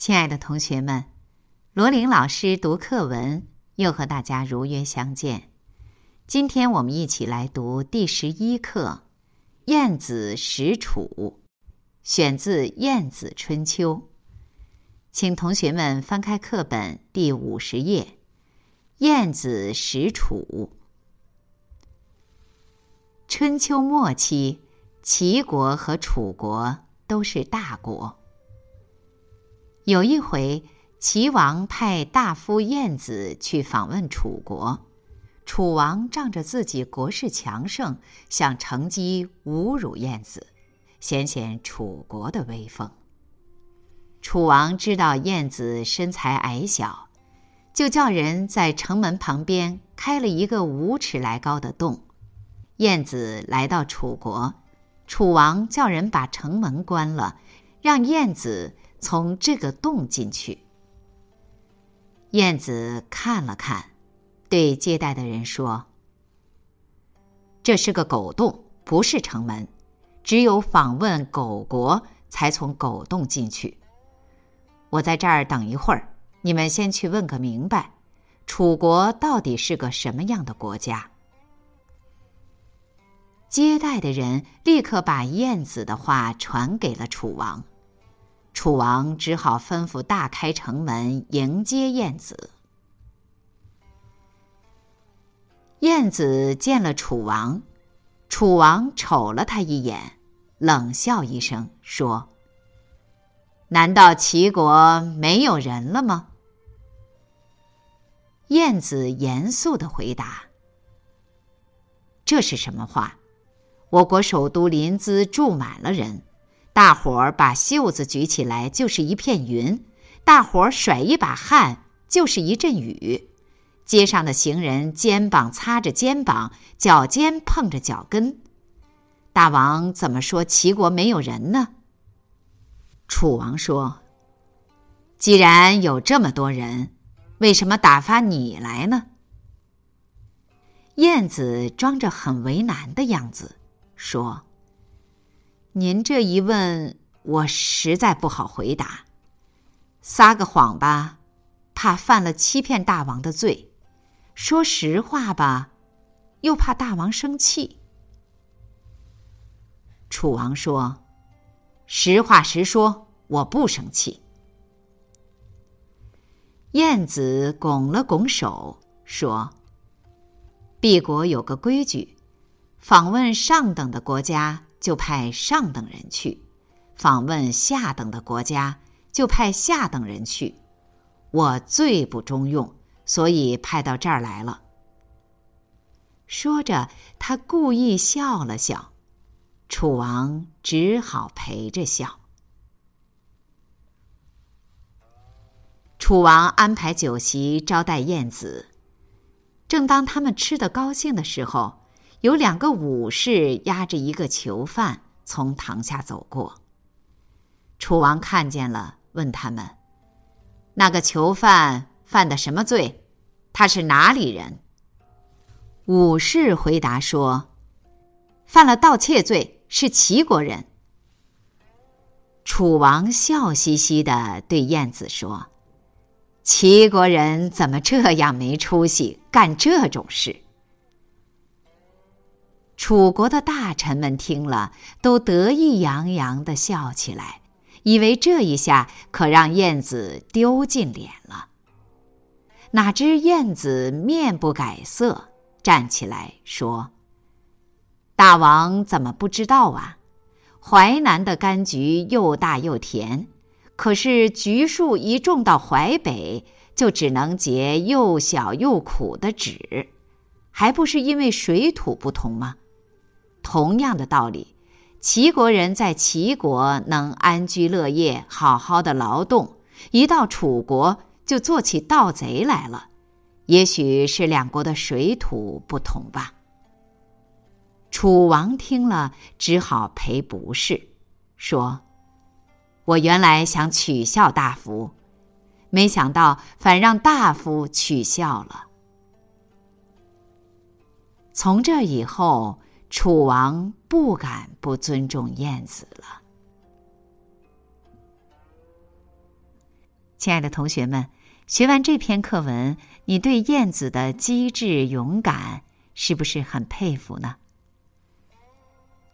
亲爱的同学们，罗琳老师读课文又和大家如约相见。今天我们一起来读第十一课《晏子使楚》，选自《晏子春秋》。请同学们翻开课本第五十页，《晏子使楚》。春秋末期，齐国和楚国都是大国。有一回，齐王派大夫晏子去访问楚国，楚王仗着自己国势强盛，想乘机侮辱晏子，显显楚国的威风。楚王知道晏子身材矮小，就叫人在城门旁边开了一个五尺来高的洞。晏子来到楚国，楚王叫人把城门关了，让晏子。从这个洞进去。燕子看了看，对接待的人说：“这是个狗洞，不是城门，只有访问狗国才从狗洞进去。我在这儿等一会儿，你们先去问个明白，楚国到底是个什么样的国家？”接待的人立刻把燕子的话传给了楚王。楚王只好吩咐大开城门迎接晏子。晏子见了楚王，楚王瞅了他一眼，冷笑一声说：“难道齐国没有人了吗？”晏子严肃的回答：“这是什么话？我国首都临淄住满了人。”大伙儿把袖子举起来就是一片云，大伙儿甩一把汗就是一阵雨，街上的行人肩膀擦着肩膀，脚尖碰着脚跟。大王怎么说齐国没有人呢？楚王说：“既然有这么多人，为什么打发你来呢？”燕子装着很为难的样子说。您这一问，我实在不好回答。撒个谎吧，怕犯了欺骗大王的罪；说实话吧，又怕大王生气。楚王说：“实话实说，我不生气。”晏子拱了拱手说：“敝国有个规矩，访问上等的国家。”就派上等人去访问下等的国家，就派下等人去。我最不中用，所以派到这儿来了。说着，他故意笑了笑，楚王只好陪着笑。楚王安排酒席招待晏子，正当他们吃得高兴的时候。有两个武士押着一个囚犯从堂下走过。楚王看见了，问他们：“那个囚犯犯的什么罪？他是哪里人？”武士回答说：“犯了盗窃罪，是齐国人。”楚王笑嘻嘻的对晏子说：“齐国人怎么这样没出息，干这种事？”楚国的大臣们听了，都得意洋洋的笑起来，以为这一下可让晏子丢尽脸了。哪知晏子面不改色，站起来说：“大王怎么不知道啊？淮南的柑橘又大又甜，可是橘树一种到淮北，就只能结又小又苦的籽，还不是因为水土不同吗？”同样的道理，齐国人在齐国能安居乐业、好好的劳动，一到楚国就做起盗贼来了。也许是两国的水土不同吧。楚王听了，只好赔不是，说：“我原来想取笑大夫，没想到反让大夫取笑了。”从这以后。楚王不敢不尊重晏子了。亲爱的同学们，学完这篇课文，你对燕子的机智勇敢是不是很佩服呢？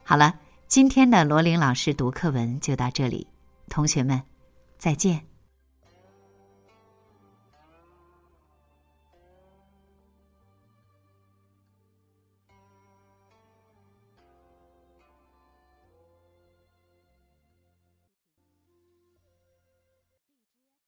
好了，今天的罗琳老师读课文就到这里，同学们，再见。